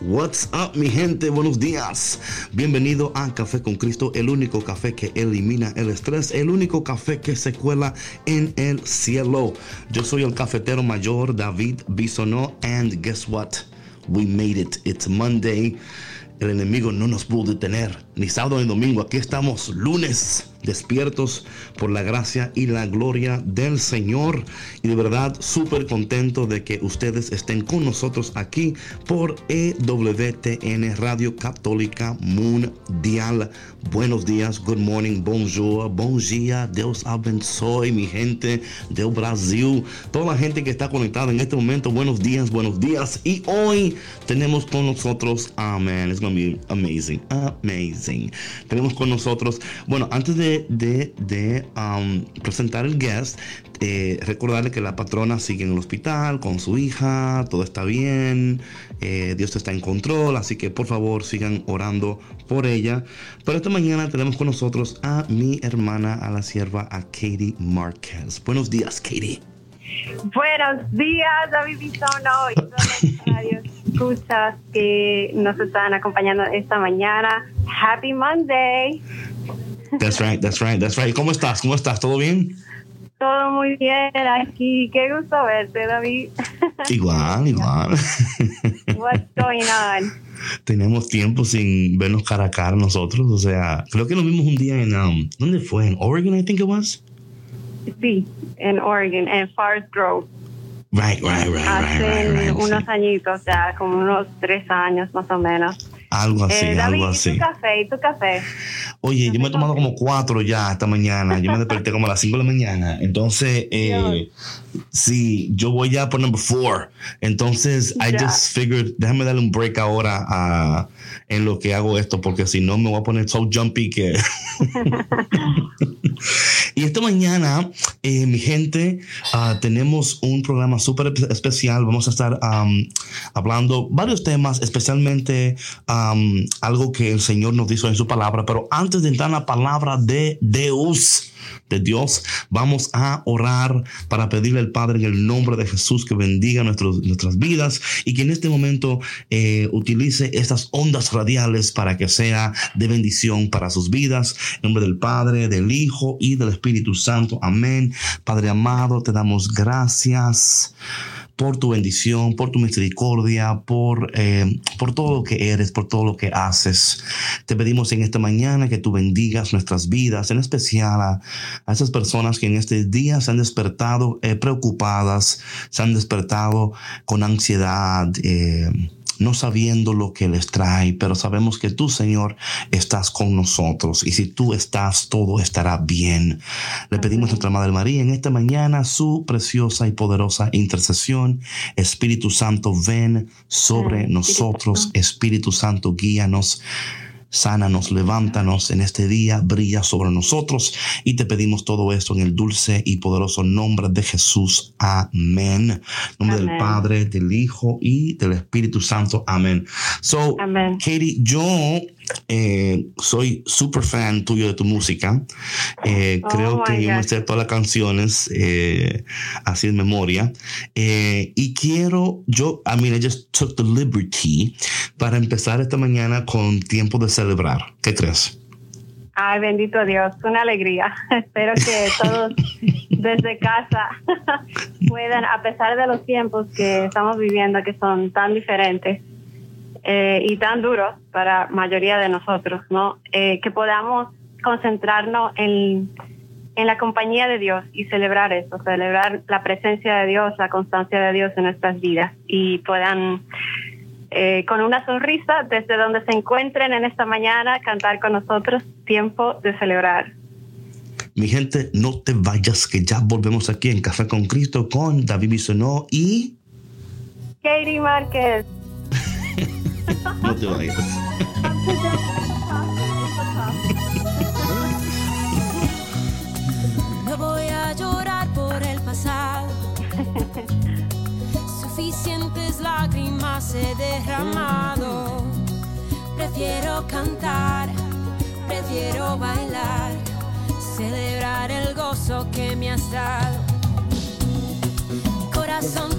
What's up, mi gente? Buenos días. Bienvenido a Café con Cristo, el único café que elimina el estrés, el único café que se cuela en el cielo. Yo soy el cafetero mayor David Bisonó, and guess what? We made it. It's Monday. El enemigo no nos pudo detener, ni sábado ni domingo. Aquí estamos lunes despiertos por la gracia y la gloria del Señor. Y de verdad súper contento de que ustedes estén con nosotros aquí por EWTN Radio Católica Mundial. Buenos días, good morning, bonjour, bon dia, Dios abençoe mi gente del Brasil. Toda la gente que está conectada en este momento, buenos días, buenos días. Y hoy tenemos con nosotros, amén, it's gonna be amazing, amazing. Tenemos con nosotros, bueno, antes de de, um, presentar el guest, eh, recordarle que la patrona sigue en el hospital con su hija, todo está bien, eh, Dios está en control, así que por favor sigan orando por ella. Pero esta mañana tenemos con nosotros a mi hermana, a la sierva, a Katie Márquez. Buenos días, Katie. Buenos días, David Bisono y todos escuchas que nos están acompañando esta mañana. Happy Monday. That's right, that's right, that's right. ¿Cómo estás? ¿Cómo estás? ¿Todo bien? Todo muy bien aquí. Qué gusto verte, David. Igual, igual. What's going on? Tenemos tiempo sin vernos cara a cara nosotros. O sea, creo que nos vimos un día en. Um, ¿Dónde fue? ¿En Oregon, I think it was? Sí, en Oregon, en Forest Grove. Right, right, right, Hace right, right, right. unos añitos, ya como unos tres años más o menos. Algo así, Eh, David, algo ¿y así. tu café? ¿Y tu café? Oye, yo me he tomado como cuatro ya esta mañana. Yo me desperté como a las cinco de la mañana. Entonces, eh, sí, yo voy ya por number four. Entonces, I just figured, déjame darle un break ahora a, en lo que hago esto, porque si no me voy a poner so jumpy que. y esta mañana, eh, mi gente, ah, tenemos un programa súper especial. Vamos a estar am, hablando varios temas, especialmente am, algo que el Señor nos dijo en su palabra. Pero antes de entrar en la palabra de Dios, de Dios, vamos a orar para pedirle al Padre en el nombre de Jesús que bendiga nuestros, nuestras vidas y que en este momento eh, utilice estas ondas radiales para que sea de bendición para sus vidas. En nombre del Padre, del Hijo y del Espíritu Santo. Amén. Padre amado, te damos gracias por tu bendición, por tu misericordia, por, eh, por todo lo que eres, por todo lo que haces. Te pedimos en esta mañana que tú bendigas nuestras vidas, en especial a, a esas personas que en este día se han despertado eh, preocupadas, se han despertado con ansiedad. eh, no sabiendo lo que les trae, pero sabemos que tú, Señor, estás con nosotros y si tú estás, todo estará bien. Le pedimos a nuestra Madre María en esta mañana su preciosa y poderosa intercesión. Espíritu Santo, ven sobre nosotros. Espíritu Santo, guíanos. Sánanos, levántanos en este día, brilla sobre nosotros y te pedimos todo esto en el dulce y poderoso nombre de Jesús. Amén. En nombre del. Padre, del Hijo y del Espíritu Santo. Amén. So, Amén. Katie, yo eh, soy super fan tuyo de tu música. Eh, Oh creo que my yo me God. sé todas las canciones eh, así en memoria. Eh, y quiero, yo, I mean, I just took the liberty para empezar esta mañana con tiempo de celebrar. ¿Qué crees? Ay, bendito Dios, una alegría. Espero que todos desde casa puedan, a pesar de los tiempos que estamos viviendo, que son tan diferentes eh, y tan duros para mayoría de nosotros, ¿no? Eh, que podamos concentrarnos en, en la compañía de Dios y celebrar eso, celebrar la presencia de Dios, la constancia de Dios en nuestras vidas y puedan eh, con una sonrisa desde donde se encuentren en esta mañana cantar con nosotros tiempo de celebrar. Mi gente, no te vayas, que ya volvemos aquí en Café con Cristo con David Bisonó y... Katie Márquez. No te vayas. No voy a llorar por el pasado. Suficientes lágrimas he derramado. Prefiero cantar, prefiero bailar, celebrar el gozo que me has dado. Corazón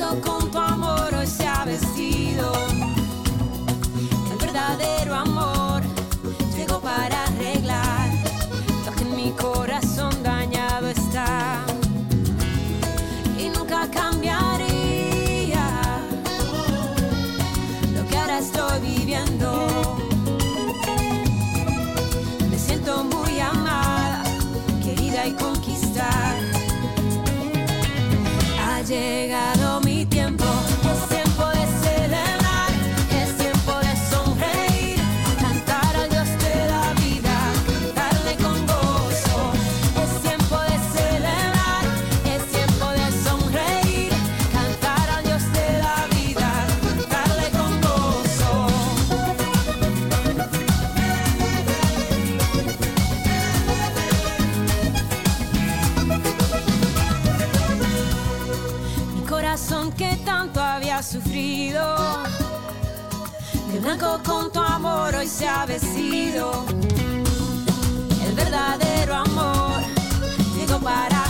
de blanco con tu amor hoy se ha vestido. El verdadero amor llegó para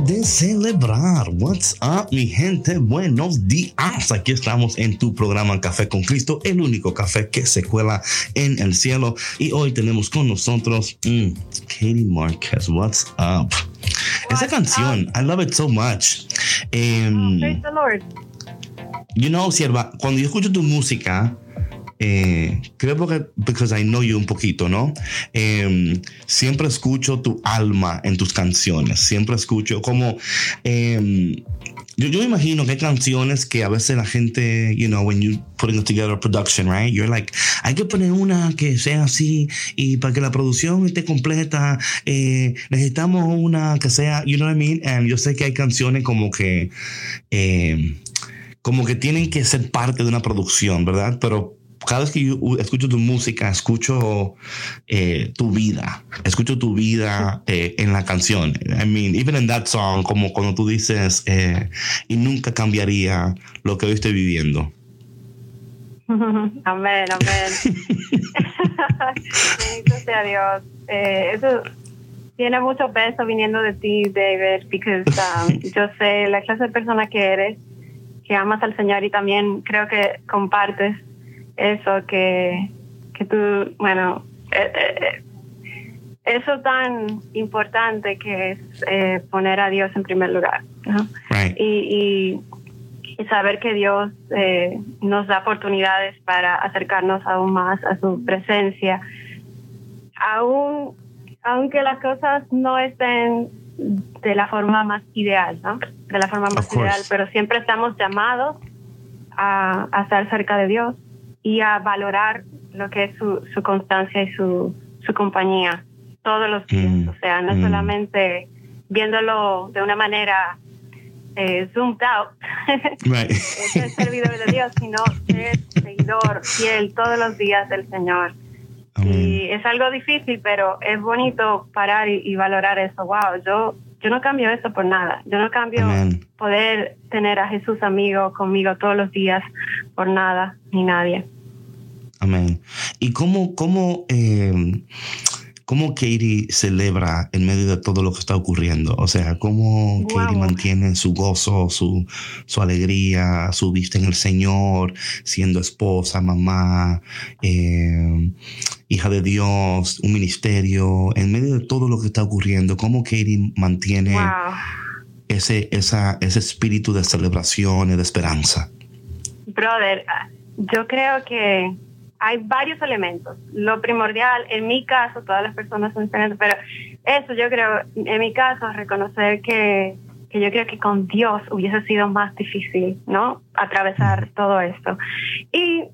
de celebrar. What's up, mi gente? Buenos días. Aquí estamos en tu programa Café con Cristo, el único café que se cuela en el cielo. Y hoy tenemos con nosotros mm, Katie Marquez. What's up? Esa canción, I love it so much. Em, Praise the Lord. you know, sierva, cuando yo escucho tu música, eh, creo porque, because I know you un poquito, ¿no? Eh, siempre escucho tu alma en tus canciones, siempre escucho como... eh, yo, yo imagino que hay canciones que a veces la gente, you know, when you putting together a production, right? You're like, hay que poner una que sea así y para que la producción esté completa, eh, necesitamos una que sea, you know what I mean? And yo sé que hay canciones como que, eh, como que tienen que ser parte de una producción, ¿verdad? Pero cada vez que yo escucho tu música, escucho eh, tu vida, escucho tu vida eh, en la canción. I mean, even in that song, como cuando tú dices, eh, y nunca cambiaría lo que hoy estoy viviendo. Amén, amén. Bendito sea Dios. Eh, eso tiene mucho peso viniendo de ti, David, porque um, yo sé la clase de persona que eres, que amas al Señor y también creo que compartes eso, que, que tú, bueno, eh, eh, eso tan importante que es eh, poner a Dios en primer lugar. ¿no? Right. y, y, y saber que Dios eh, nos da oportunidades para acercarnos aún más a su presencia, aún aunque las cosas no estén de la forma más ideal, ¿no? De la forma más ideal, pero siempre estamos llamados a, a estar cerca de Dios y a valorar lo que es su, su constancia y su, su compañía todos los días. Mm, O sea, no mm. solamente viéndolo de una manera eh, zoomed out, Right. ser servidor de Dios, sino ser seguidor fiel todos los días del Señor. Amén. Y es algo difícil, pero es bonito parar y, y valorar eso. Wow, yo, yo no cambio eso por nada. Yo no cambio Amén. poder tener a Jesús amigo conmigo todos los días por nada ni nadie. Amén. ¿Y cómo, cómo, eh, cómo Katie celebra en medio de todo lo que está ocurriendo? O sea, ¿cómo Wow. Katie mantiene su gozo, su, su alegría, su vista en el Señor, siendo esposa, mamá, eh, hija de Dios, un ministerio, en medio de todo lo que está ocurriendo? ¿Cómo Katie mantiene Wow. ese, esa, ese espíritu de celebración y de esperanza? Brother, ah, yo creo que hay varios elementos. Lo primordial, en mi caso, todas las personas son diferentes, pero eso yo creo, en mi caso, reconocer que, que yo creo que con Dios hubiese sido más difícil, ¿no? Atravesar todo esto. Y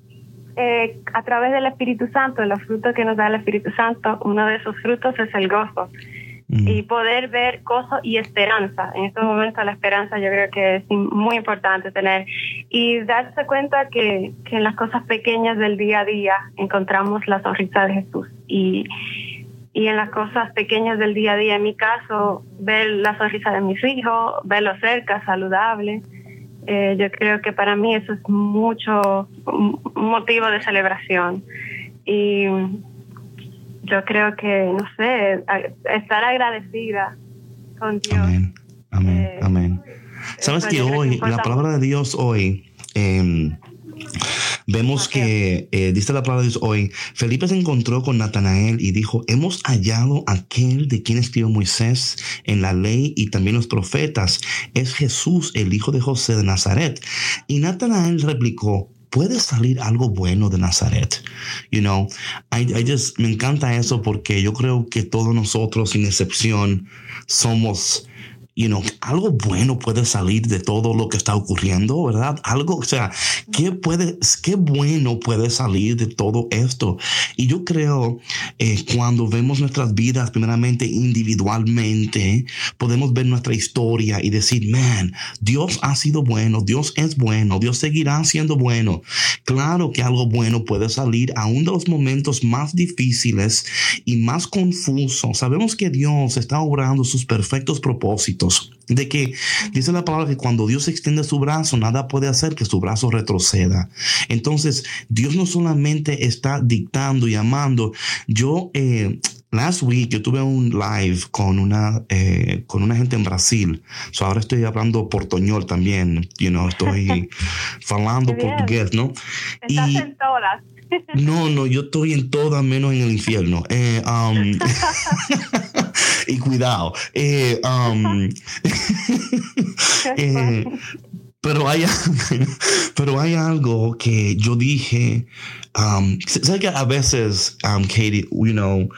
eh, a través del Espíritu Santo, los frutos que nos da el Espíritu Santo, uno de esos frutos es el gozo Mm. y poder ver cosas y esperanza. En estos momentos la esperanza yo creo que es muy importante tener y darse cuenta que, que en las cosas pequeñas del día a día encontramos la sonrisa de Jesús y, y en las cosas pequeñas del día a día, en mi caso, ver la sonrisa de mis hijos, verlos cerca, saludable. Eh, yo creo que para mí eso es mucho un motivo de celebración. Y yo creo que, no sé, estar agradecida con Dios. Amén, amén, Eh, amén. Sabes que hoy, la palabra de Dios hoy, eh, vemos que, eh, dice la palabra de Dios hoy, Felipe se encontró con Natanael y dijo, hemos hallado aquel de quien escribió Moisés en la ley y también los profetas, es Jesús, el hijo de José de Nazaret. Y Natanael replicó, puede salir algo bueno de Nazaret. You know, I, I just, me encanta eso porque yo creo que todos nosotros, sin excepción, somos, you know, algo bueno puede salir de todo lo que está ocurriendo, ¿verdad? Algo, o sea, ¿qué puede, qué bueno puede salir de todo esto? Y yo creo, eh, cuando vemos nuestras vidas, primeramente individualmente, podemos ver nuestra historia y decir, man, Dios ha sido bueno, Dios es bueno, Dios seguirá siendo bueno. Claro que algo bueno puede salir aún de los momentos más difíciles y más confusos. Sabemos que Dios está obrando sus perfectos propósitos. De que dice la palabra que cuando Dios extiende su brazo, nada puede hacer que su brazo retroceda. Entonces, Dios no solamente está dictando y amando. Yo, eh, Last week yo tuve un live con una eh, con una gente en Brasil. So ahora estoy hablando portuñol también, you know, estoy bien. portugués, ¿no? Estás Y- en todas. no, no, yo estoy en todas menos en el infierno. Eh, um, y cuidado. eh, um, eh, pero hay, pero hay algo que yo dije. Um, ¿Sabes que a veces, um, Katie, you know,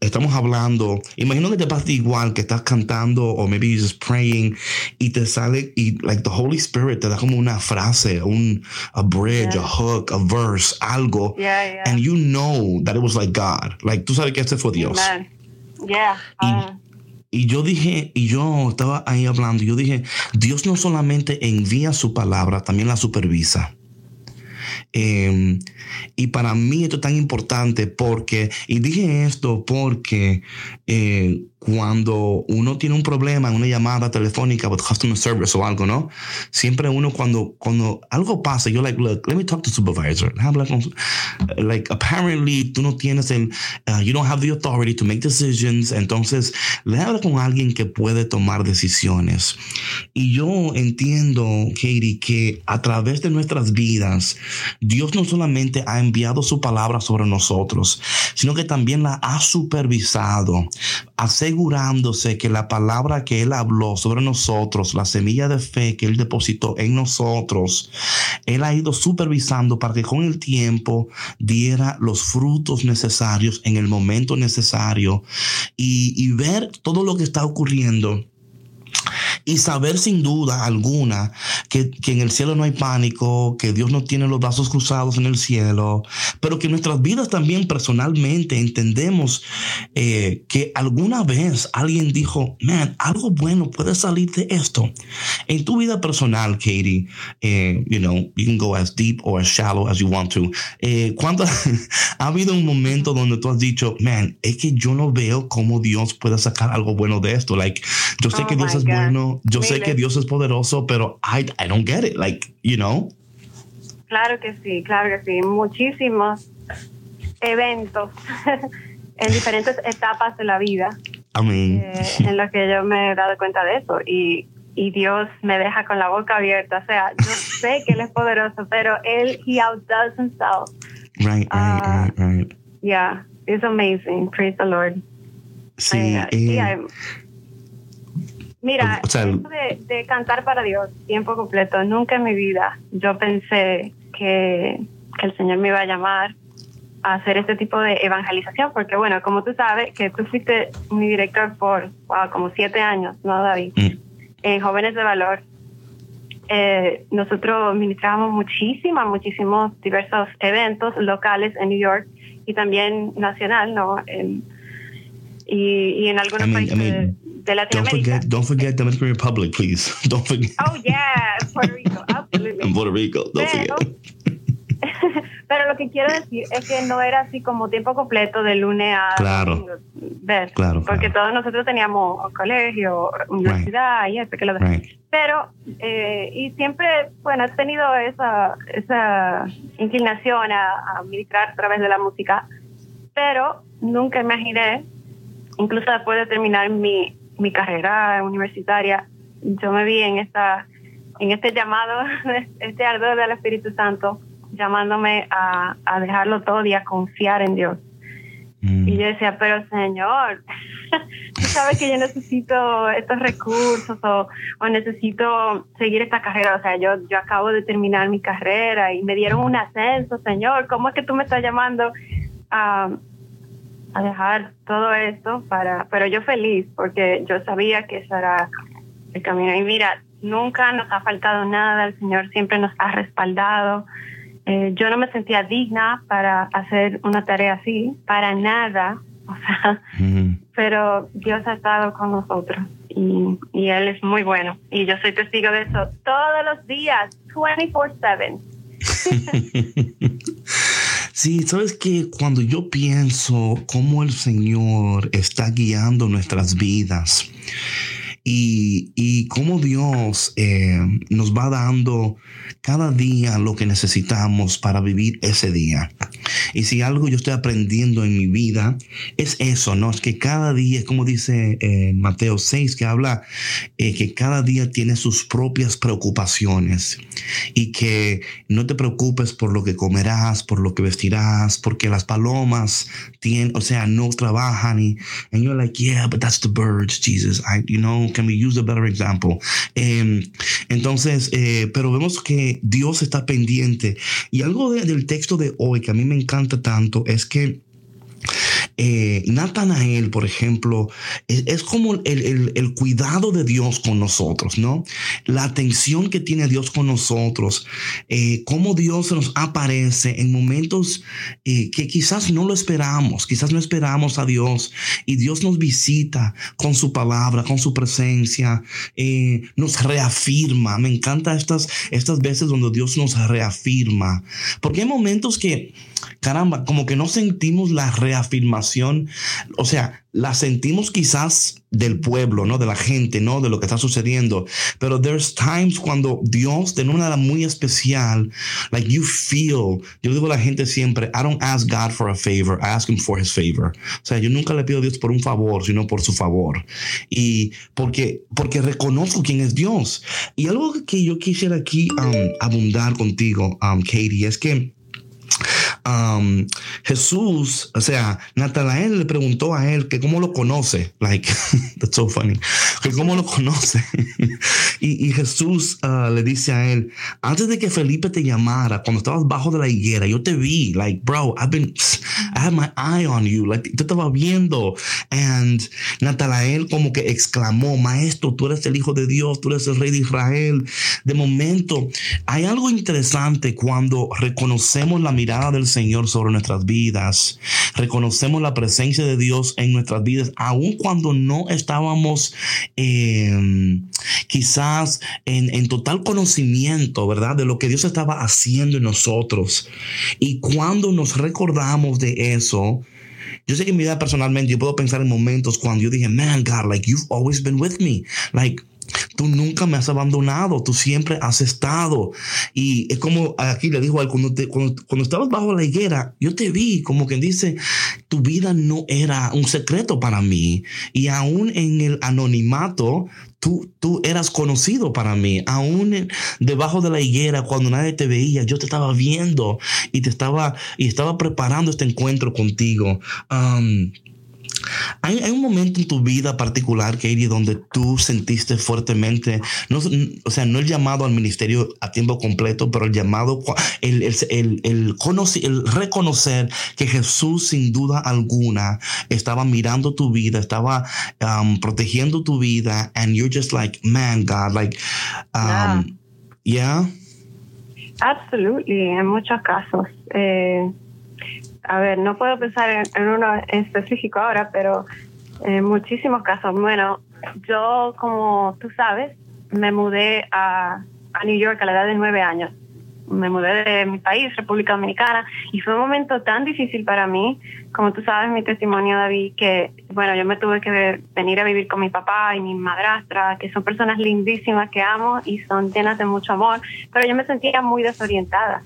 estamos hablando, imagino que te pasa igual que estás cantando o maybe you're just praying y te sale y like the Holy Spirit te da como una frase, un a bridge, Yeah. a hook, a verse, algo Yeah, yeah. and you know that it was like God. Like tú sabes que este fue Dios. Amen. Yeah. Y- Y yo dije, y yo estaba ahí hablando, yo dije, Dios no solamente envía su palabra, también la supervisa. Eh, y para mí esto es tan importante porque, y dije esto porque eh, cuando uno tiene un problema en una llamada telefónica with customer service o algo, ¿no? Siempre uno cuando, cuando algo pasa, yo like, look, let me talk to supervisor. Habla con- Like, apparently tú no tienes el, uh, you don't have the authority to make decisions. Entonces, le habla con alguien que puede tomar decisiones. Y yo entiendo, Katie, que a través de nuestras vidas, Dios no solamente ha enviado su palabra sobre nosotros, sino que también la ha supervisado, asegurándose que la palabra que Él habló sobre nosotros, la semilla de fe que Él depositó en nosotros, Él ha ido supervisando para que con el tiempo diera los frutos necesarios en el momento necesario y, y ver todo lo que está ocurriendo y saber sin duda alguna que, que en el cielo no hay pánico, que Dios no tiene los brazos cruzados en el cielo, pero que nuestras vidas también personalmente entendemos eh, que alguna vez alguien dijo, man, algo bueno puede salir de esto. En tu vida personal, Katie, eh, you know, you can go as deep or as shallow as you want to. Eh, ¿cuánto, ha habido un momento donde tú has dicho, man, es que yo no veo cómo Dios puede sacar algo bueno de esto? Like, yo sé Oh que Dios es God. bueno, yo sé Miles. que Dios es poderoso, pero I, I don't get it. Like, you know? Claro que sí, claro que sí. Muchísimos eventos en diferentes etapas de la vida I mean, eh, en los que yo me he dado cuenta de eso y, y Dios me deja con la boca abierta. O sea, yo sé que Él es poderoso, pero Él, He outdoes Himself. right, right, Ah. right, right. Yeah, it's amazing. Praise the Lord. Sí, Eh, hay- Mira, o sea, de, de cantar para Dios tiempo completo, nunca en mi vida yo pensé que, que el Señor me iba a llamar a hacer este tipo de evangelización, porque bueno, como tú sabes, que tú fuiste mi director por wow, como siete años, ¿no, David? Mm. En Jóvenes de Valor, eh, nosotros ministrábamos muchísimas, muchísimos diversos eventos locales en New York y también nacional, ¿no? En- y, y en algunos I mean- I países mean, de don't Latinoamérica. forget, don't forget Dominican Republic, please. Don't forget. Oh, yeah, Puerto Rico, absolutely. And Puerto Rico, don't Pero, forget. pero lo que quiero decir es que no era así como tiempo completo de lunes a Claro. domingo, ¿ves? Claro, Porque claro. todos nosotros teníamos colegio, universidad y esto que lo. Right. Pero, eh, y siempre, bueno, he tenido esa, esa inclinación a, a ministrar a través de la música, pero nunca imaginé, incluso después de terminar mi, mi carrera universitaria, yo me vi en esta en este llamado, este ardor del Espíritu Santo, llamándome a, a dejarlo todo y a confiar en Dios. Mm. Y yo decía, pero Señor, tú sabes que yo necesito estos recursos o, o necesito seguir esta carrera. O sea, yo, yo acabo de terminar mi carrera y me dieron un ascenso, Señor. ¿Cómo es que tú me estás llamando a, a dejar todo esto para... Pero yo feliz porque yo sabía que ese era el camino. Y mira, nunca nos ha faltado nada. El Señor siempre nos ha respaldado. Eh, yo no me sentía digna para hacer una tarea así, para nada. O sea, pero Dios ha estado con nosotros y, y Él es muy bueno. Y yo soy testigo de eso todos los días, 24/7. Sí, sabes que cuando yo pienso cómo el Señor está guiando nuestras vidas y, y cómo Dios eh, nos va dando cada día lo que necesitamos para vivir ese día. Y si algo yo estoy aprendiendo en mi vida, es eso, ¿no? Es que cada día, como dice eh, Mateo 6, que habla eh, que cada día tiene sus propias preocupaciones y que no te preocupes por lo que comerás, por lo que vestirás, porque las palomas tienen, o sea, no trabajan y and you're like, yeah, but that's the birds, Jesus. I, you know, can we use a better example? Em, entonces, eh, pero vemos que Dios está pendiente. Y algo de- del texto de hoy que a mí me encanta tanto es que eh, Natanael, por ejemplo, es, es como el, el- el cuidado de Dios con nosotros, ¿no? La atención que tiene Dios con nosotros, eh, cómo Dios nos aparece en momentos eh, que quizás no lo esperamos, quizás no esperamos a Dios y Dios nos visita con su palabra, con su presencia, eh, nos reafirma. Me encanta estas, estas veces donde Dios nos reafirma, porque hay momentos que, caramba, como que no sentimos la reafirmación, o sea, la sentimos quizás del pueblo, ¿no? De la gente, ¿no? De lo que está sucediendo. Pero there's times cuando Dios, de una manera muy especial, like you feel, yo digo a la gente siempre, I don't ask God for a favor, I ask him for his favor. O sea, yo nunca le pido a Dios por un favor, sino por su favor. Y porque, porque reconozco quién es Dios. Y algo que yo quisiera aquí um, abundar contigo, um, Katie, es que um, Jesús, o sea, Natanael le preguntó a él que cómo lo conoce, like, that's so funny, que cómo lo conoce. y, Jesús uh, le dice a él, antes de que Felipe te llamara, cuando estabas bajo de la higuera, yo te vi, like, bro, I've been, I had my eye on you, like, te estaba viendo. And Natanael como que exclamó, maestro, tú eres el hijo de Dios, tú eres el rey de Israel. De momento, hay algo interesante cuando reconocemos la mirada del Señor sobre nuestras vidas, reconocemos la presencia de Dios en nuestras vidas, aun cuando no estábamos eh, quizás en, en total conocimiento, ¿verdad? De lo que Dios estaba haciendo en nosotros. Y cuando nos recordamos de eso, yo sé que en mi vida personalmente yo puedo pensar en momentos cuando yo dije, man, God, like you've always been with me. Like, tú nunca me has abandonado, tú siempre has estado. Y es como aquí le dijo a él, cuando, cuando, estabas bajo la higuera, yo te vi, como quien dice, tu vida no era un secreto para mí. Y aún en el anonimato, Tú, tú eras conocido para mí, aún debajo de la higuera, cuando nadie te veía, yo te estaba viendo y te estaba, y estaba preparando este encuentro contigo. Um, hay, hay un momento en tu vida particular, Katie, donde tú sentiste fuertemente, no, o sea, no el llamado al ministerio a tiempo completo, pero el llamado, el, el, el, el conoci- el reconocer que Jesús sin duda alguna estaba mirando tu vida, estaba um, protegiendo tu vida, and you're just like, man, God, like, um, yeah. Absolutely, en muchos casos. Eh, a ver, no puedo pensar en, uno específico ahora, pero en muchísimos casos. Bueno, yo, como tú sabes, me mudé a, a New York a la edad de nueve años. Me mudé de mi país, República Dominicana, y fue un momento tan difícil para mí, como tú sabes mi testimonio, David, que, bueno, yo me tuve que venir a vivir con mi papá y mi madrastra, que son personas lindísimas que amo y son llenas de mucho amor, pero yo me sentía muy desorientada.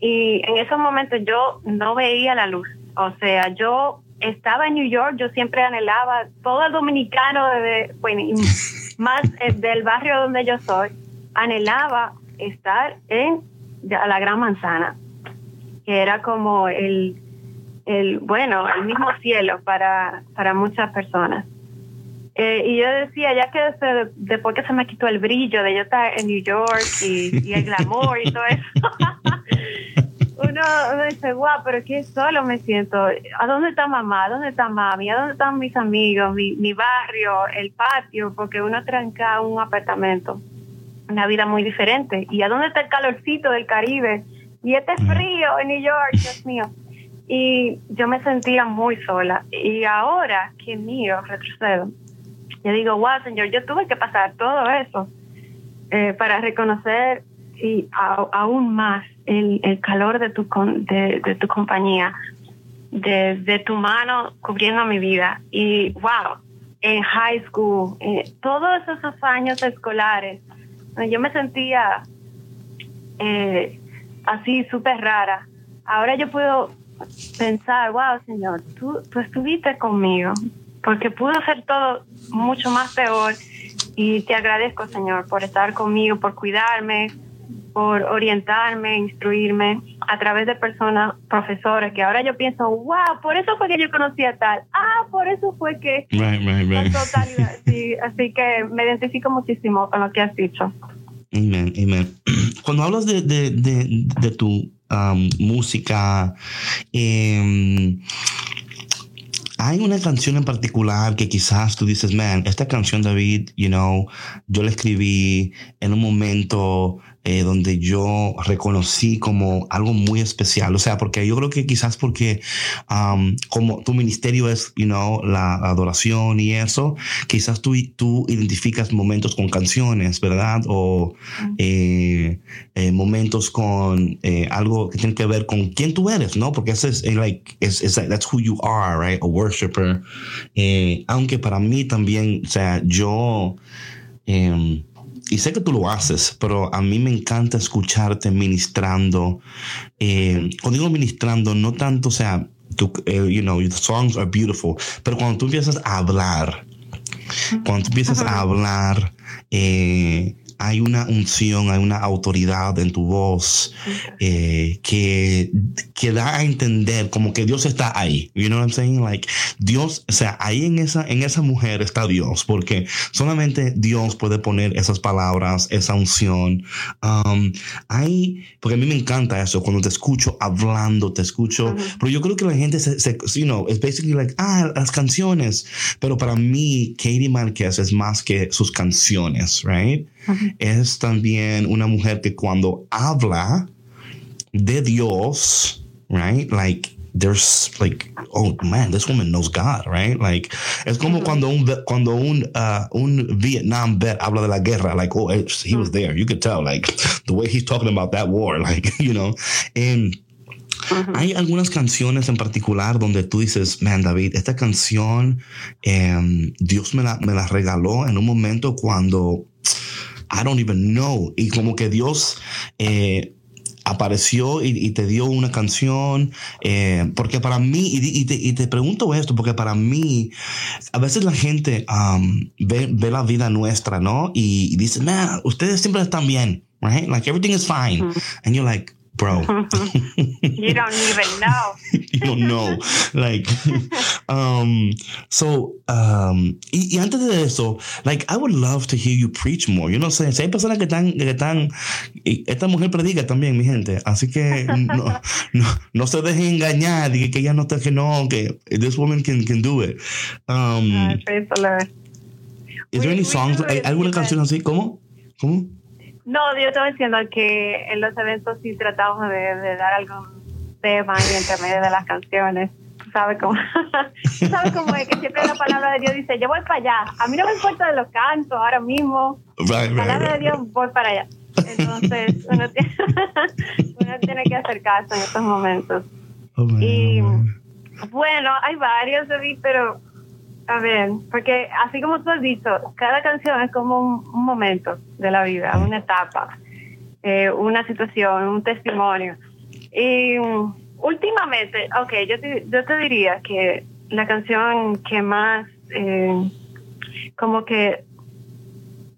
Y en esos momentos yo no veía la luz. O sea, yo estaba en New York, yo siempre anhelaba, todo el dominicano, de, bueno, más eh, del barrio donde yo soy, anhelaba estar en la Gran Manzana, que era como el, el bueno, el mismo cielo para, para muchas personas. Eh, y yo decía, ya que desde, después que se me quitó el brillo de yo estar en New York y, y el glamour y todo eso, uno, dice, guau, pero qué solo me siento. ¿A dónde está mamá? ¿A dónde está mami? ¿A dónde están mis amigos? Mi, mi barrio, el patio, porque uno tranca un apartamento. Una vida muy diferente. ¿Y a dónde está el calorcito del Caribe? Y este frío en New York, Dios mío. Y yo me sentía muy sola. Y ahora que mío, retrocedo, yo digo, wow, Señor, yo tuve que pasar todo eso eh, para reconocer y a- aún más el, el calor de tu, con- de, de tu compañía, de, tu mano cubriendo mi vida. Y wow, en high school, eh, todos esos años escolares, donde yo me sentía eh, así súper rara. Ahora yo puedo pensar, wow, Señor, tú, tú estuviste conmigo, porque pudo ser todo mucho más peor. Y te agradezco, Señor, por estar conmigo, por cuidarme, por orientarme, instruirme a través de personas, profesores, que ahora yo pienso, wow, por eso fue que yo conocí a tal. Ah, por eso fue que... Right, right, right. totalidad, sí, así que me identifico muchísimo con lo que has dicho. Amen, amen. Cuando hablas de, de, de, de tu um, música, em, hay una canción en particular que quizás tú dices, man, esta canción, David, you know, yo la escribí en un momento eh, donde yo reconocí como algo muy especial. O sea, porque yo creo que quizás porque um, como tu ministerio es, you know, la adoración y eso, quizás tú, tú identificas momentos con canciones, ¿verdad? O eh, eh, momentos con algo que tiene que ver con quién tú eres, ¿no? Porque eso es, like, that's who you are, right? A worshiper. Aunque para mí también, o sea, yo... em, y sé que tú lo haces, pero a mí me encanta escucharte ministrando. Eh, cuando digo ministrando, no tanto, o sea, tú, eh, you know, the songs are beautiful, pero cuando tú empiezas a hablar, cuando tú empiezas a hablar, eh, hay una unción, hay una autoridad en tu voz eh, que, que da a entender como que Dios está ahí. You know what I'm saying? Like, Dios, o sea, ahí en esa, en esa mujer está Dios, porque solamente Dios puede poner esas palabras, esa unción. Um, hay, porque a mí me encanta eso, cuando te escucho hablando, te escucho, pero yo creo que la gente se, se you know, es basically like, ah, las canciones, pero para mí, Katie Márquez es más que sus canciones, right? Es también una mujer que cuando habla de Dios, right? Like, there's like, oh man, this woman knows God, right? Like, es como cuando un, cuando un, uh, un Vietnam vet habla de la guerra, like, oh, it's- he was there. You could tell, like, the way he's talking about that war, like, you know. And hay algunas canciones en particular donde tú dices, man, David, esta canción, em, Dios me la, me la regaló en un momento cuando I don't even know. Y como que Dios eh, apareció y, y te dio una canción. eh, porque para mí, y, y te, y te pregunto esto, porque para mí, a veces la gente um, ve, ve la vida nuestra, ¿no? Y, y dice, man, ustedes siempre están bien, right? Like everything is fine. And you're like, bro. You don't even know. you don't know. Like, um, so, um, y, y antes de eso, like, I would love to hear you preach more. Yo no sé, si hay personas que están, que están, esta mujer predica también, mi gente. Así que no, no, no se dejen engañar y que, ella no está, que no, que this woman can, can do it. Um, Ay, is there we- any we songs, do ¿hay it alguna canción así? ¿Cómo? ¿Cómo? No, yo estaba diciendo que en los eventos sí tratamos de, de dar algún tema ahí entre medio de las canciones. Tú sabes cómo, tú sabes cómo es que siempre la palabra de Dios dice, yo voy para allá. A mí no me importa de los cantos ahora mismo. Right, La right, palabra de right. Dios, voy para allá. Entonces, uno tiene, uno tiene que hacer caso en estos momentos. Oh, Y bueno, hay varios, David, pero a ver, porque así como tú has dicho, cada canción es como un, momento de la vida, una etapa, eh, una situación, un testimonio. Y mm, últimamente, ok, yo te, diría que la canción que más, eh, como que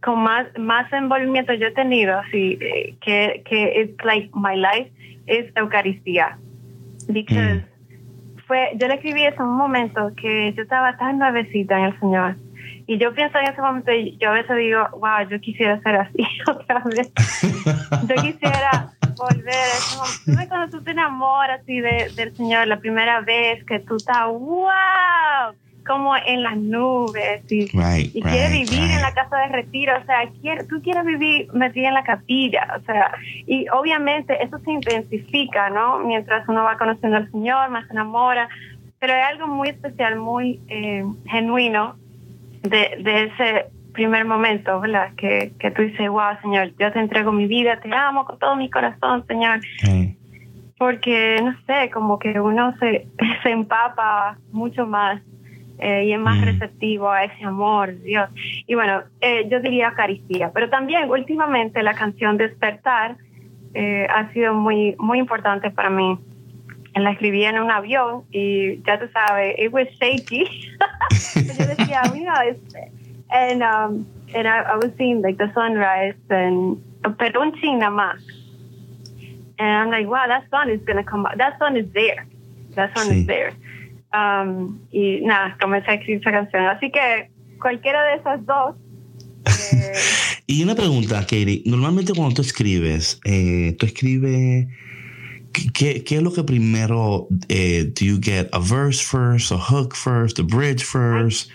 con más, más envolvimiento yo he tenido, así, eh, que, que it's like my life, es Eucaristía. Because fue, yo le escribí eso en un momento que yo estaba tan nuevecita en el Señor. Y yo pienso en ese momento, y yo a veces digo, wow, yo quisiera ser así otra vez. yo quisiera volver a ese momento. ¿Tú ves cuando tú te enamoras así de, del Señor la primera vez, que tú estás, wow, como en las nubes y, Right, y quieres right, vivir en la casa de retiro, o sea, quiere, tú quieres vivir metida en la capilla, o sea, y obviamente eso se intensifica, ¿no? Mientras uno va conociendo al Señor, más se enamora, pero hay algo muy especial, muy eh, genuino de, de ese primer momento, ¿verdad? Que, que tú dices, wow, Señor, yo te entrego mi vida, te amo con todo mi corazón, Señor porque no sé, como que uno se, se empapa mucho más eh, y es más Mm. receptivo a ese amor, Dios. Y bueno, eh, yo diría Eucaristía, pero también últimamente la canción Despertar eh, ha sido muy, muy importante para mí. La escribí en un avión y ya tú sabes, it was shaky. yo decía, mira, este, and, um, and I, I was seeing like the sunrise, and, pero un ching nada más. And I'm like, wow, that sun is gonna come out. That sun is there. That sun Sí. is there. Um, y nada, comencé a escribir esa canción. Así que cualquiera de esas dos. eh, Y una pregunta, Katie. Normalmente cuando tú escribes, eh, tú escribes, ¿qué, qué es lo que primero, eh, do you get a verse first, a hook first, a bridge first?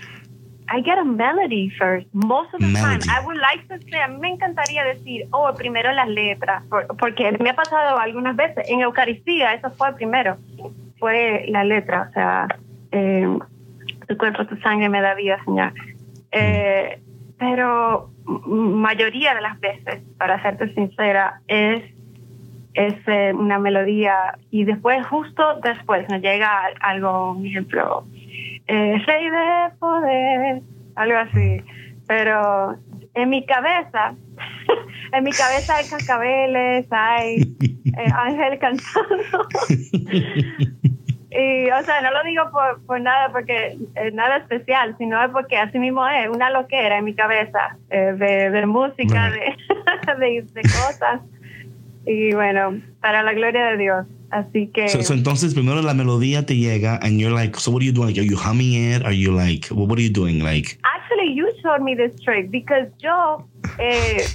I get a melody first, most of the Melody. time. I would like to say, me encantaría decir, oh, primero las letras, por- porque me ha pasado algunas veces. En Eucaristía, eso fue primero, fue la letra, o sea, eh, tu cuerpo, tu sangre me da vida, Señor. Eh, pero mayoría de las veces, para serte sincera, es, es eh, una melodía y después, justo después, nos llega algo, un ejemplo, eh, rey de poder, algo así. Pero en mi cabeza, en mi cabeza hay cascabeles, hay eh, ángel cantando. y, o sea, no lo digo por, por nada, porque eh, nada especial, sino es porque así mismo es una loquera en mi cabeza eh, de, de música, de, de, de cosas. Y bueno, para la gloria de Dios. Así que... So, so entonces primero la melodía te llega and you're like, so what are you doing? Are you humming it? Are you like, what, what are you doing? Like, Actually, you showed me this trick because yo, eh,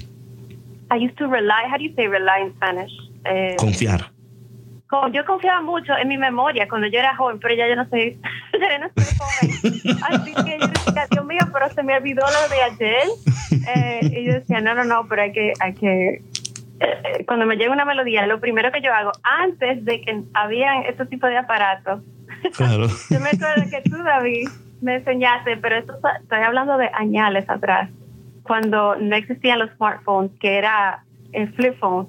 I used to rely, how do you say rely in Spanish? Eh, confiar. como yo confiaba mucho en mi memoria cuando yo era joven, pero ya yo no soy, ya no soy joven. Así que yo decía, Dios mío, pero se me olvidó lo de ayer. Eh, y yo decía, no, no, no, pero hay que, hay que, eh, cuando me llega una melodía, lo primero que yo hago, antes de que habían estos tipos de aparatos, Claro. yo me acuerdo que tú, David, me enseñaste, pero esto estoy hablando de añales atrás, cuando no existían los smartphones, que era el flip phone.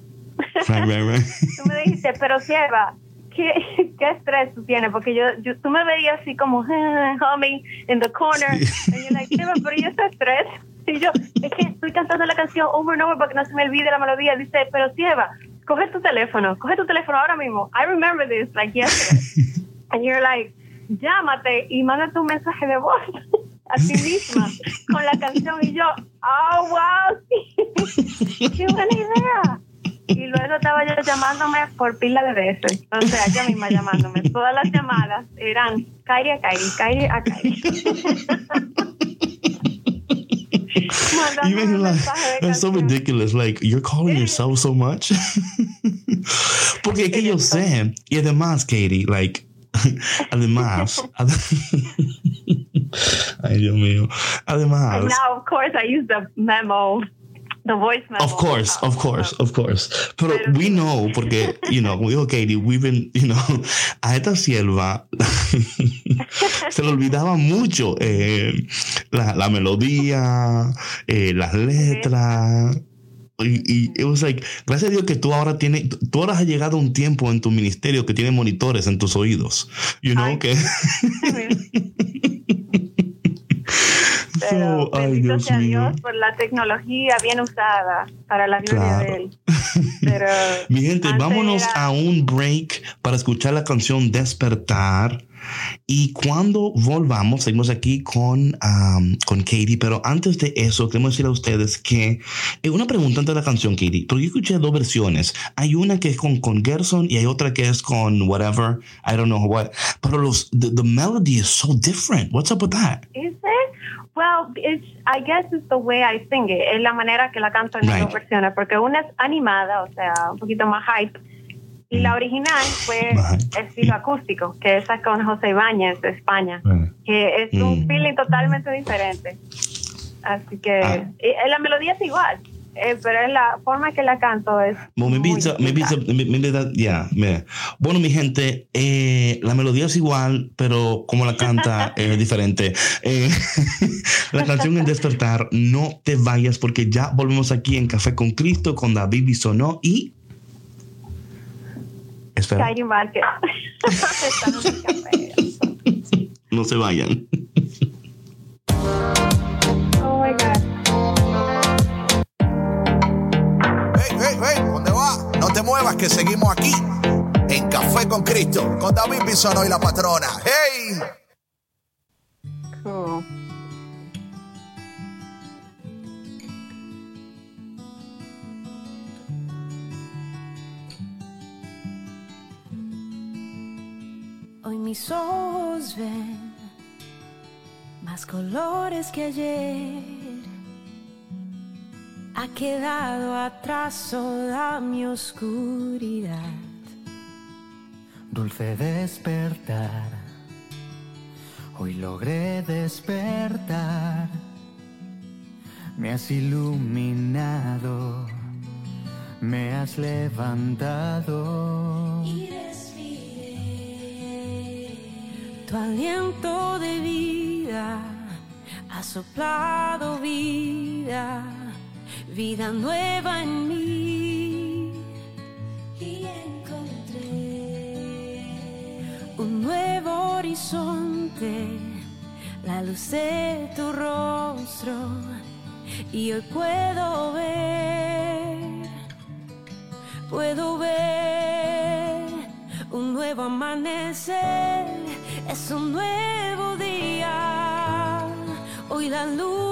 Right, right, right. tú me dijiste, pero Sieva, ¿qué, ¿qué estrés tú tienes? Porque yo, yo tú me veías así como "Ah, humming in the corner. Sí. Y yo, like, pero ¿y ese estrés? Y yo, es que estoy cantando la canción over and over porque no se me olvide la melodía. Dice, pero Sieva, coge tu teléfono, coge tu teléfono ahora mismo. I remember this like yesterday. And you're like, llámate y mándate un mensaje de voz a ti misma con la canción. Y yo, oh, wow, sí. qué buena idea. Y luego estaba yo llamándome por pila de veces. O sea, yo misma llamándome. Todas las llamadas eran Kairi a Kairi, Kairi a Kairi. Mandándome You make it un like, that's so ridiculous. Like, you're calling yourself so much. Porque es que yo sé, y además, Katie, like, además, ad- ay Dios mío, And además, now, of course, I use the memo, the voice memo. of course, of course, of course. Pero we know, porque, you know, como dijo Katie, we've been, you know, a esta sierva se le olvidaba mucho eh, la, la melodía, eh, las letras. Y, y it was like, gracias a Dios que tú ahora tienes, tú ahora has llegado a un tiempo en tu ministerio que tiene monitores en tus oídos. You know Ay. que. Pero ay, Dios sea mío. Dios por la tecnología bien usada para la gloria Claro. de Él. Pero Mi gente, vámonos era- a un break para escuchar la canción Despertar. Y cuando volvamos, seguimos aquí con, um, con Katie. Pero antes de eso, queremos decir a ustedes que eh, una pregunta antes de la canción, Katie. Porque yo escuché dos versiones. Hay una que es con, con Gerson y hay otra que es con whatever. I don't know what. Pero los, the, the melody is so different. What's up with that? It? Well, it's, I guess it's the way I sing it. Es la manera que la canto en las Right. dos versiones. Porque una es animada, o sea, un poquito más hype. Y la original fue estilo acústico, que esa es con José Ibáñez de España. Que es un Mm. feeling totalmente diferente. Así que Ah. y, la melodía es igual. Eh, pero es la forma que la canto es. Well, maybe it's a- maybe it's a- maybe that- yeah, yeah. Bueno, mi gente, eh, la melodía es igual, pero como la canta es diferente. Eh, la canción es Despertar, no te vayas porque ya volvemos aquí en Café con Cristo con David Bisonó y... Espera, Kairi Márquez. No se vayan. Oh my God. Muevas que seguimos aquí en Café con Cristo con David Bisono y la patrona. ¡Hey! Hoy mis ojos ven más colores que ayer. Ha quedado atrás toda mi oscuridad. Dulce despertar, hoy logré despertar, me has iluminado, me has levantado. y respiré. Tu aliento de vida ha soplado vida, vida nueva en mí. Y encontré un nuevo horizonte, la luz de tu rostro. Y hoy puedo ver puedo ver un nuevo amanecer, es un nuevo día. Hoy la luz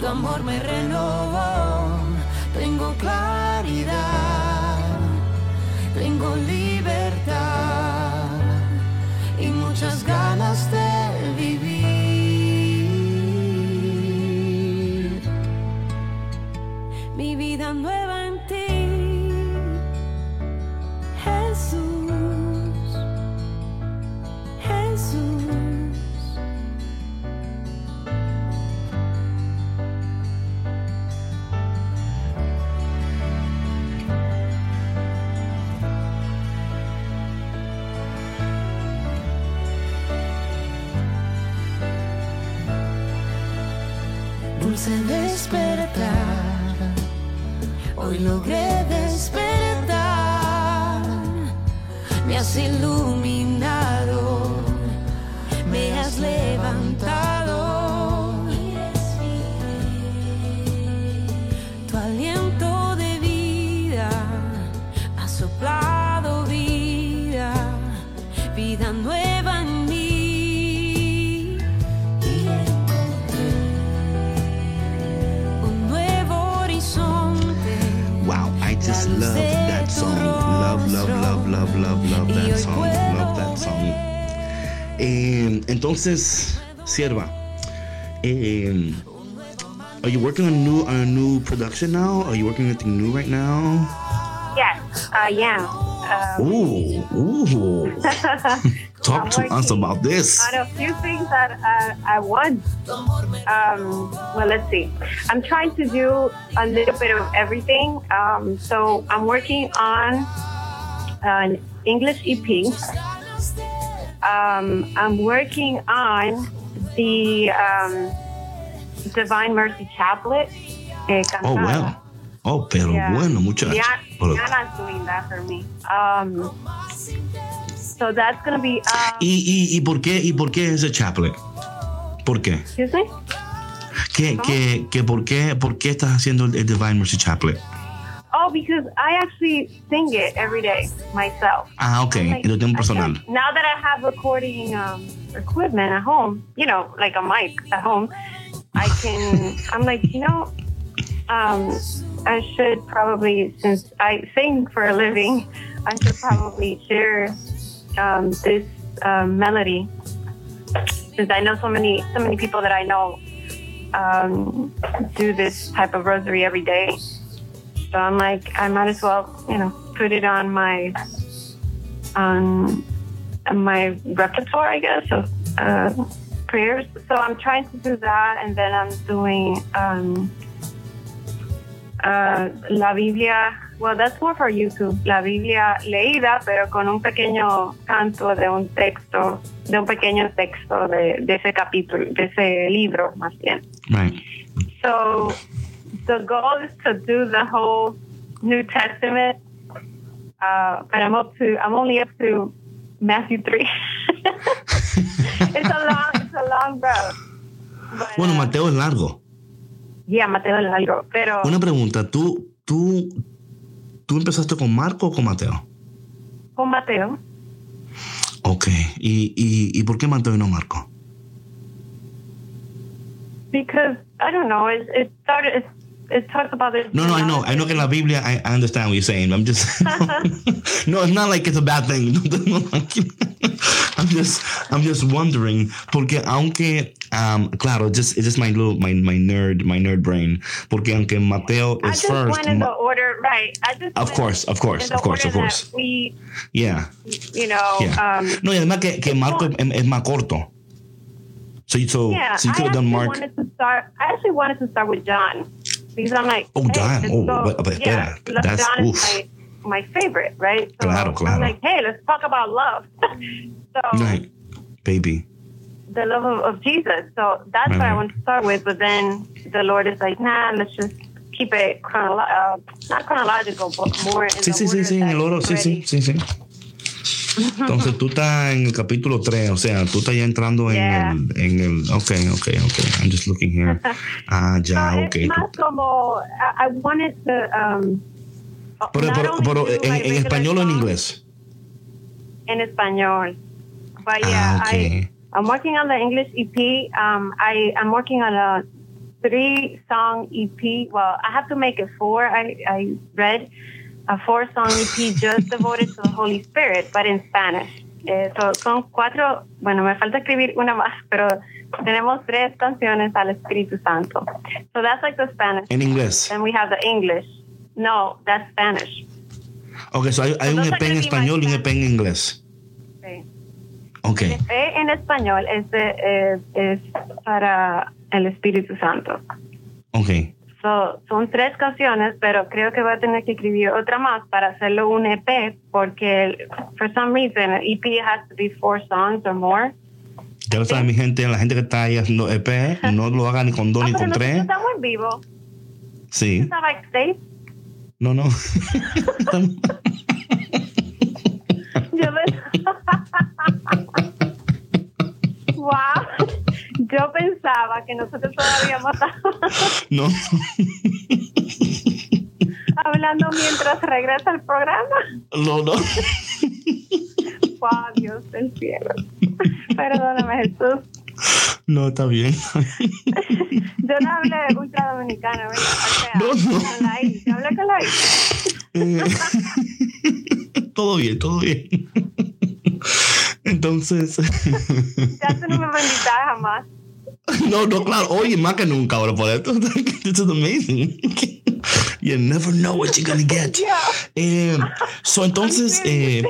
Tu amor me renovó, tengo claridad, tengo libertad y muchas ganas de vivir. mi vida nueva Dulce despertar. Hoy logré despertar, me has iluminado, love, love, love, love that song. Love that song. Eh, entonces, sierva, eh, are you working on a new on a new production now? Are you working on anything new right now? Yes, I am. Um, Ooh, ooh. Talk to I'm us about this. on a few things that uh, I want. Um, well, let's see. I'm trying to do a little bit of everything. Um, so I'm working on an English EP. Um, I'm working on the um, Divine Mercy Chaplet. eh, Oh, wow. Oh, pero Yeah. bueno, muchacho. Dia- Pero- Diana's doing that for me. Um, so that's gonna be. Um, ¿Y, y, y por qué y por qué ese chaplet? ¿Por qué? excuse me. ¿Qué, qué, qué, por, qué, ¿Por qué estás haciendo el Divine Mercy Chaplet? Oh, because I actually sing it every day myself. Ah, ok, I'm like, en tu tiempo personal. can't- Now that I have recording um, equipment at home, you know, like a mic at home, I can. I'm like, you know, um, I should probably, since I sing for a living, I should probably share um, this um, melody, since I know so many, so many people that I know um, do this type of rosary every day. So I'm like, I might as well, you know, put it on my on my repertoire, I guess, of uh, prayers. So I'm trying to do that, and then I'm doing um, uh, la Biblia. Well, that's more for YouTube. La Biblia leída, pero con un pequeño canto de un texto, de un pequeño texto de, de ese capítulo, de ese libro, más bien. Right. So the goal is to do the whole New Testament. Uh, but I'm up to I'm only up to Matthew three. it's a long it's a long road. But, Bueno, uh, Mateo es largo. yeah, Mateo es largo, pero Una pregunta, ¿tú, tú, ¿Tú empezaste con Marco o con Mateo? Con Mateo. Ok. ¿Y, y, y por qué Mateo y no Marco? Because I don't know, it, it started. It, it talks about it. No, no, I know. I know en la Biblia, I, I understand what you're saying. I'm just, no, it's not like it's a bad thing. I'm just, I'm just wondering, porque aunque, um, claro, just, it's just my little, my, my nerd, my nerd brain, porque aunque Mateo I is just first, went in the order, right? I just Of course, of course, of course, of course. We, yeah, you know, yeah. um, no, y además que, que Marco es, es más corto. So, you- so, yeah. so you I could have done Mark. wanted to start. I actually wanted to start with John because I'm like, Oh, hey, John. Oh, go- but- but yeah, that's- John oof. is my, my favorite, right? So Claro, claro. I'm like, hey, let's talk about love. so Right, baby. the love of, of Jesus. So that's what I want to start with. But then the Lord is like, nah, let's just keep it chronolo- uh, not chronological, but more in Sí, the sí, sí, order sí, that el oro, it's sí, sí, sí, sí. Entonces tú estás en el capítulo 3, o sea, tú estás ya entrando en Yeah. el, en el, ok, ok, ok, I'm just looking here. Ah, ya, No, ok. es más como, I, I wanted to, um, Pero, pero, pero en, en español o en inglés. En español. But Ah, yeah, okay. I, I'm working on the English EP. Um, I, I'm working on a three song EP. Well, I have to make it four. I, I read a four song EP just devoted to the Holy Spirit, but in Spanish. Eh, so son cuatro, bueno, me falta escribir una más, pero tenemos tres canciones al Espíritu Santo. So that's like the Spanish. En inglés. Then we have the English. No, that's Spanish. Ok, so hay, hay un EP en español y un EP en inglés. Sí. Ok, El EP en español es, de- eh, es para el Espíritu Santo. ok. So, son tres canciones, pero creo que voy a tener que escribir otra más para hacerlo un EP, porque for some reason el EP has to be four songs or more. Ya lo saben, mi gente, la gente que está ahí haciendo EP, no lo hagan ni con dos Ah, ni con tres. estamos en vivo. Sí, backstage. no, no. Pensaba que nosotros todavía estábamos no. hablando mientras regresa el programa. No, no. Wow, Dios del cielo. Perdóname, Jesús. No, está bien. Yo no hablé ultra dominicano, ¿verdad? O sea, No, no. con la I. Yo hablé con la I. Eh, todo bien, todo bien. Entonces, Ya tú no me benditas jamás. no, no, claro, oye, más que nunca, ahora por esto. This is amazing. You never know what you're gonna get. Yeah. Eh, so, entonces, eh,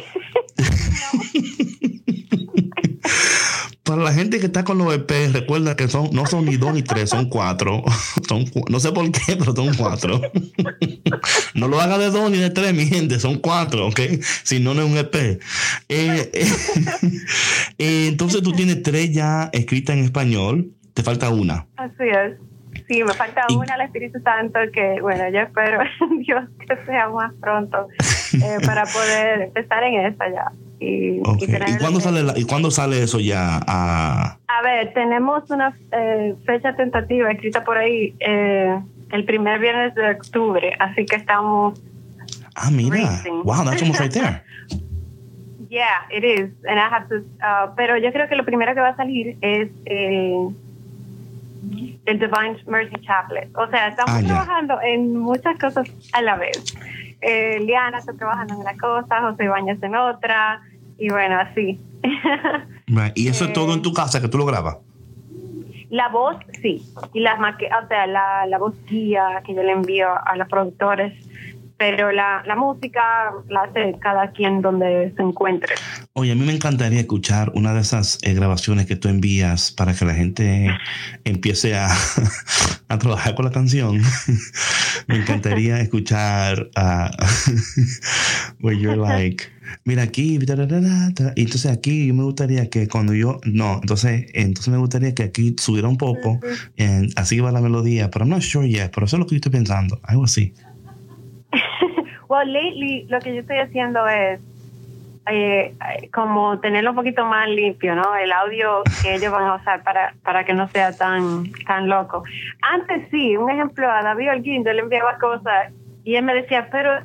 para la gente que está con los EP, recuerda que son, no son ni dos ni tres, son cuatro. Son, no sé por qué, pero son cuatro. No lo haga de dos ni de tres, mi gente, son cuatro, ¿ok? Si no, no es un EP. Eh, eh, eh, entonces tú tienes tres ya escritas en español, te falta una. Así es. Sí, me falta Y- una al Espíritu Santo que, bueno, yo espero Dios que sea más pronto eh, para poder empezar en esta ya. Y, Ok. y tener- ¿Y cuándo sale, la- ¿y cuándo sale eso ya? a A ver, tenemos una eh, fecha tentativa escrita por ahí eh, el primer viernes de octubre, así que estamos ah, mira. Racing. Wow, that's almost right there. Yeah, it is. And I have to, uh, pero yo creo que lo primero que va a salir es eh, el Divine Mercy Chaplet. O sea, estamos Ah, trabajando en muchas cosas a la vez. Eh, Liana está trabajando en una cosa, José Baños en otra, y bueno, así. Y eso es todo en tu casa que tú lo grabas. la voz, sí. Y las o sea, la, la voz guía que yo le envío a los productores. Pero la, la música la hace cada quien donde se encuentre. Oye, a mí me encantaría escuchar una de esas eh, grabaciones que tú envías para que la gente empiece a, a trabajar con la canción. me encantaría escuchar a where you're like, mira aquí, y entonces aquí yo me gustaría que cuando yo, no, entonces, entonces me gustaría que aquí subiera un poco, eh, así va la melodía, pero I'm not sure yet, pero eso es lo que yo estoy pensando, algo así. Well, lately lo que yo estoy haciendo es eh, como tenerlo un poquito más limpio, ¿no? El audio que ellos van a usar para, para que no sea tan, tan loco. Antes sí, un ejemplo, a David Holguín yo le enviaba cosas y él me decía, pero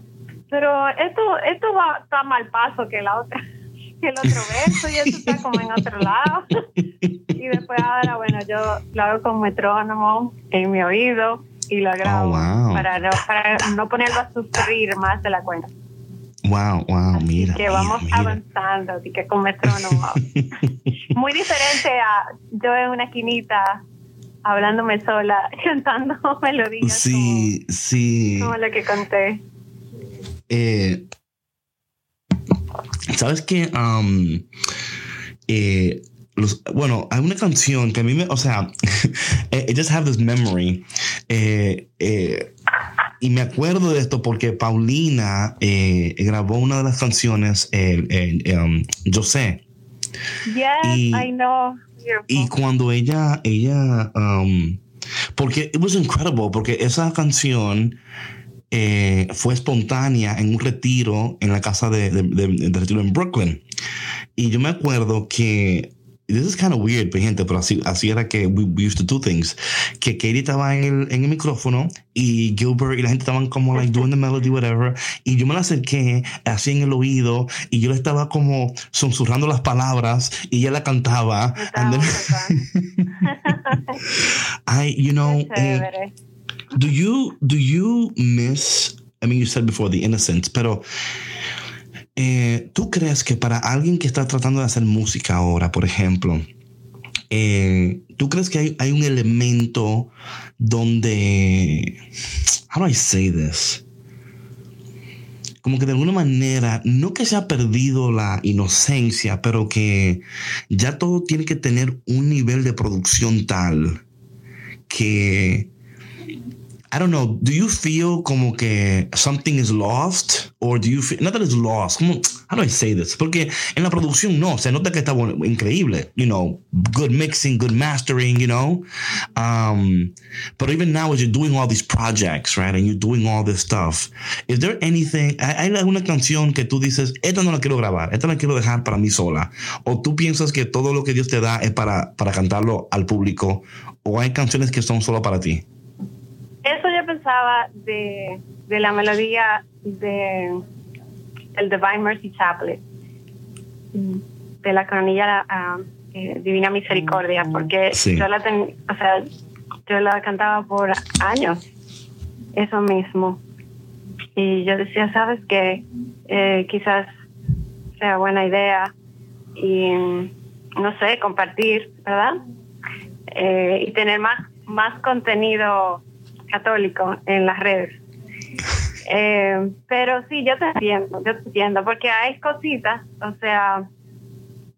pero esto, esto va está mal paso que la otra, que el otro verso y eso está como en otro lado. y después ahora, bueno, yo lo hago con metrónomo en mi oído y lo grabo wow. para, no, para no ponerlo a sufrir más de la cuenta. Wow, wow, mira. que mira, vamos mira. avanzando, así que con metrónomo. Muy diferente a yo en una esquinita hablándome sola, cantando melodías Sí, sí. como, como lo que conté. Eh, ¿Sabes qué? Um, eh, los, bueno, hay una canción que a mí me, o sea, I just have this memory. Eh, eh, y me acuerdo de esto porque Paulina eh, grabó una de las canciones, eh, eh, um, Yo sé. Yes, Y- I know. Y cuando ella, ella, um, porque it was incredible, porque esa canción eh, fue espontánea en un retiro en la casa de, de, de- de retiro en Brooklyn. Y yo me acuerdo que, this is kind of weird, pues, gente, pero así, así era que we, we used to do things. Que Katie estaba en el, en el micrófono y Gilbert y la gente estaban como like doing the melody, whatever. Y yo me la acerqué así en el oído y yo le estaba como susurrando las palabras y ella la cantaba. And then- I, you know, eh, do you do you miss? I mean, you said before the innocence, pero eh, ¿tú crees que para alguien que está tratando de hacer música ahora, por ejemplo, eh, ¿tú crees que hay, hay un elemento donde, how do I say this? Como que de alguna manera, no que se ha perdido la inocencia, pero que ya todo tiene que tener un nivel de producción tal que I don't know, do you feel como que something is lost or do you feel not that it's lost? Como, how do I say this? Porque en la producción no, se nota que está increíble, you know, good mixing, good mastering, you know. Um, but even now as you're doing all these projects, right, and you're doing all this stuff, is there anything, hay alguna canción que tú dices, esta no la quiero grabar, esta la quiero dejar para mí sola, o tú piensas que todo lo que Dios te da es para, para cantarlo al público, o hay canciones que son solo para ti? De, de la melodía de el Divine Mercy Chaplet, de la coronilla ah, eh, Divina Misericordia, porque Sí. yo la ten- o sea, yo la cantaba por años, eso mismo. Y yo decía, sabes que quizás sea buena idea y no sé, compartir, ¿verdad? Eh, y tener más, más contenido católico en las redes. Eh, pero sí, yo te entiendo, yo te entiendo, porque hay cositas, o sea,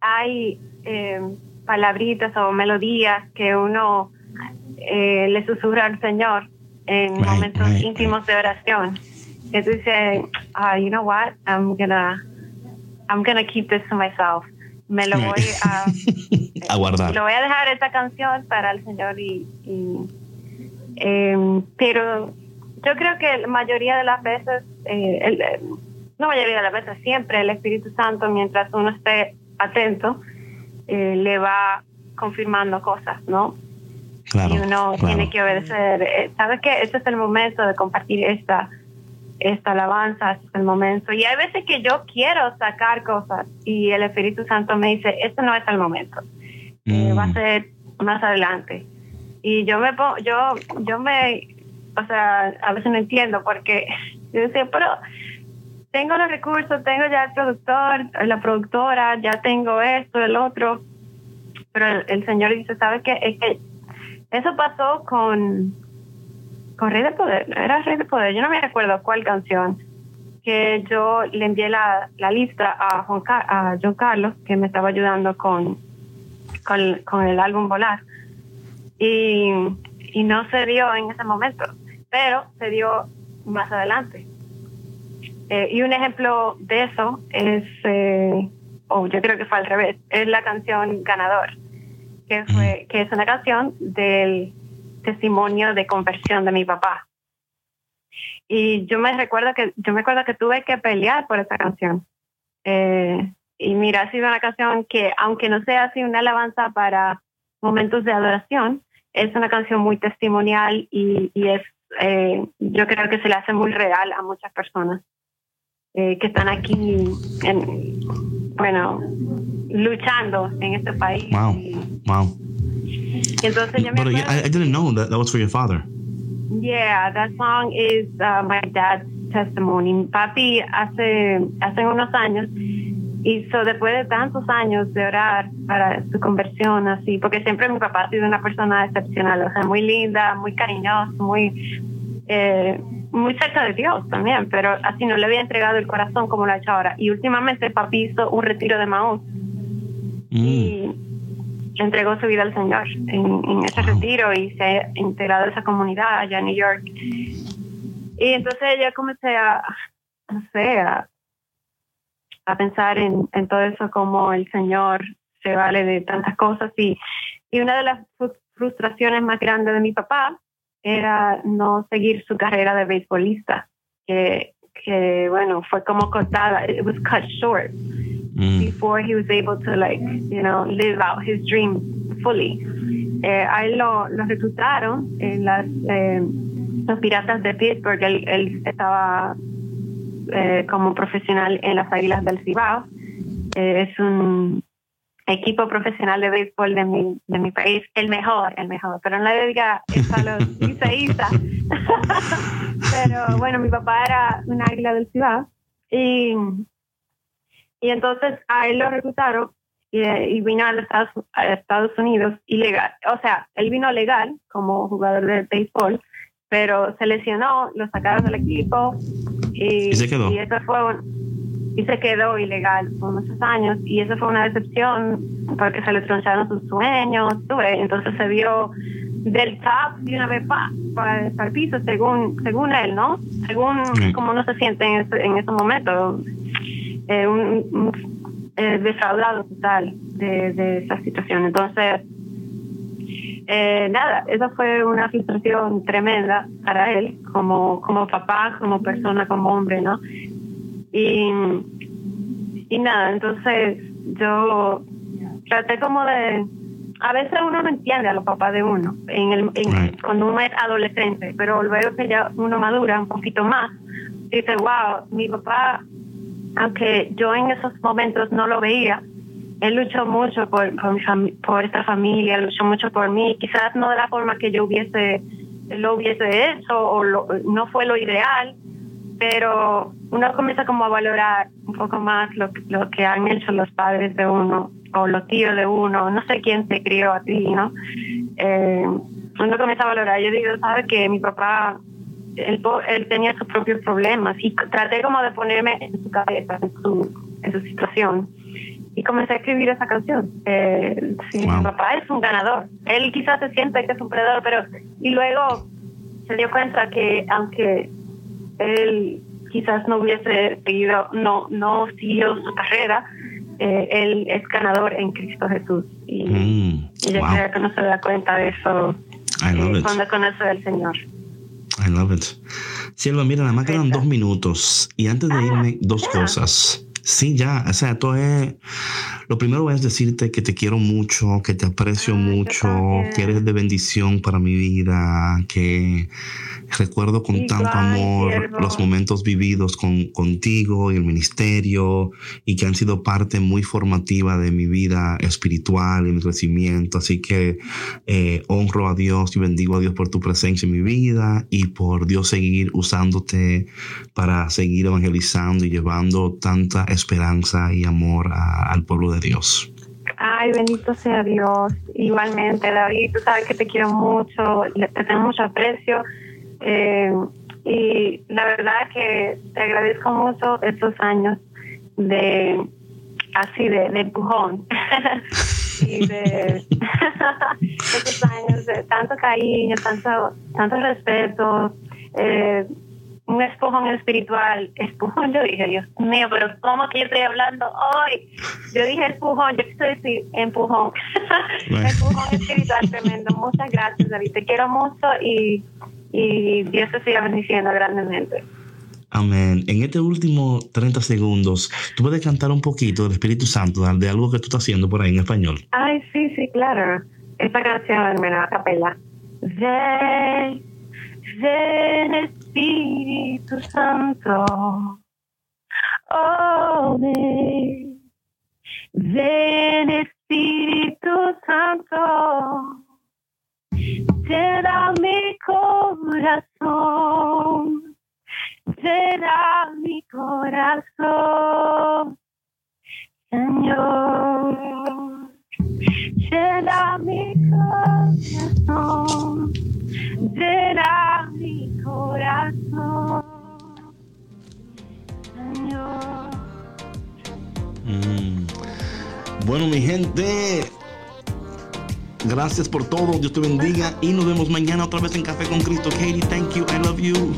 hay eh, palabritas o melodías que uno eh, le susurra al Señor en Right, momentos right, íntimos de oración. Que tú dices, ah, you know what, I'm gonna, I'm gonna keep this to myself. Me lo voy a, a guardar. lo voy a dejar esta canción para el Señor y, y, eh, pero yo creo que la mayoría de las veces eh, el- no mayoría de las veces siempre el Espíritu Santo mientras uno esté atento eh, le va confirmando cosas no Claro. y uno claro. tiene que obedecer Eh, sabes que este es el momento de compartir esta esta alabanza este es el momento y hay veces que yo quiero sacar cosas y el Espíritu Santo me dice este no es el momento eh, va a Mm. ser más adelante. Y yo me pongo, yo, yo me, o sea, a veces no entiendo porque yo decía, pero tengo los recursos, tengo ya el productor, la productora, ya tengo esto, el otro. Pero el, Señor dice, ¿sabes qué? Es que eso pasó con, con Rey de Poder, era Rey de Poder, yo no me recuerdo cuál canción, que yo le envié la, la lista a, Juan a John Carlos, que me estaba ayudando con, con, con el álbum Volar. Y, y no se dio en ese momento, pero se dio más adelante. Eh, y un ejemplo de eso es, eh, o yo creo que fue al revés, es la canción Ganador, que, fue, que es una canción del testimonio de conversión de mi papá. Y yo me recuerdo que, yo me acuerdo que tuve que pelear por esa canción. Eh, y mira, ha sido una canción que, aunque no sea así una alabanza para momentos de adoración, es una canción muy testimonial y, y es, eh, yo creo que se le hace muy real a muchas personas. eh, que están aquí, en, bueno, luchando en este país. Wow. Wow. entonces yo me But I, I didn't know that that was for your father. Yeah, that song is uh, my dad's testimony. Papi hace hace unos años hizo después de tantos años de orar para su conversión así, porque siempre mi papá ha sido una persona excepcional, o sea, muy linda, muy cariñosa, muy eh, muy cerca de Dios también, pero así no le había entregado el corazón como lo ha hecho ahora. Y últimamente papi hizo un retiro de Maús Mm. y entregó su vida al Señor en, en ese Wow. retiro y se ha integrado a esa comunidad allá en New York. Y entonces yo comencé a, no sé, a, a pensar en, en todo eso, como el Señor se vale de tantas cosas. Y, y una de las fru- frustraciones más grandes de mi papá era no seguir su carrera de beisbolista, que, que bueno, fue como cortada, it was cut short Mm. before he was able to like you know live out his dream fully eh, a él lo, lo reclutaron en las eh, los piratas de Pittsburgh él, él estaba eh, como profesional en las Águilas del Cibao. Eh, es un equipo profesional de béisbol de mi, de mi país el mejor el mejor. Pero no le diga eso a los liceístas pero bueno mi papá era un águila del Cibao. Y y entonces a él lo reclutaron y, y vino a los Estados, a Estados Unidos ilegal. O sea, él vino legal como jugador de béisbol, pero se lesionó, lo sacaron del equipo y, ¿Y se quedó? y eso fue un- y se quedó ilegal por muchos años y eso fue una decepción porque se le troncharon sus sueños, tú ves, entonces se vio del top de una vez para el piso según según él, ¿no? Según cómo no se siente en ese, en ese momento eh, un, un- eh, defraudado total de, de esa situación. Entonces, eh, nada, esa fue una frustración tremenda para él, como, como papá, como persona, como hombre, ¿no? Y, y nada, entonces yo traté como de... A veces uno no entiende a los papás de uno en el, en- cuando uno es adolescente, pero luego que ya uno madura un poquito más, dice, wow, mi papá aunque yo en esos momentos no lo veía, él luchó mucho por, por, mi por esta familia, luchó mucho por mí, quizás no de la forma que yo hubiese lo hubiese hecho o lo- no fue lo ideal, pero uno comienza como a valorar un poco más lo, que han hecho los padres de uno o los tíos de uno, no sé quién te crió a ti, ¿no? Eh, uno comienza a valorar, yo digo, ¿sabes que Mi papá él, él tenía sus propios problemas y traté como de ponerme en su cabeza, en su situación. Y comencé a escribir esa canción. Eh, sí, Wow. Mi papá es un ganador. Él quizás se siente que es un perdedor, pero... Y luego se dio cuenta que aunque él quizás no hubiese seguido, no, no siguió su carrera, eh, él es ganador en Cristo Jesús. Y, Mm. y yo Wow. creo que no se da cuenta de eso eh, cuando conoce al Señor. I love it. Silva, mira, nada más quedan dos minutos. Y antes de irme, dos cosas. Sí, ya, o sea, esto es... Lo primero es decirte que te quiero mucho, que te aprecio Ay, mucho, que eres de bendición para mi vida, que recuerdo con Igual, tanto amor siervo. los momentos vividos con, contigo y el ministerio y que han sido parte muy formativa de mi vida espiritual y mi crecimiento. Así que eh, honro a Dios y bendigo a Dios por tu presencia en mi vida y por Dios seguir usándote para seguir evangelizando y llevando tanta esperanza y amor al pueblo de Dios. Ay, bendito sea Dios. Igualmente, David, tú sabes que te quiero mucho, te tengo mucho aprecio. eh, y la verdad que te agradezco mucho estos años de así de, de empujón y de estos años de tanto cariño, tanto, tanto respeto, eh, un empujón espiritual, empujón, yo dije, Dios mío, pero ¿cómo que yo estoy hablando hoy? Yo dije empujón, yo quise decir empujón, Right. empujón espiritual tremendo. Muchas gracias, David, te quiero mucho y, y Dios te siga bendiciendo grandemente. Amén. En este último 30 segundos, tú puedes cantar un poquito del Espíritu Santo, de algo que tú estás haciendo por ahí en español. Ay, sí, sí, claro. Esta canción, me a capela. Ven, ven Espíritu Santo, Oh, ven, ven Espíritu Santo, llena mi corazón, llena mi corazón, Señor, llena mi corazón, llena mi corazón, Señor. Mm. Bueno, mi gente, gracias por todo. Dios te bendiga y nos vemos mañana otra vez en Café con Cristo. Katie, thank you. I love you.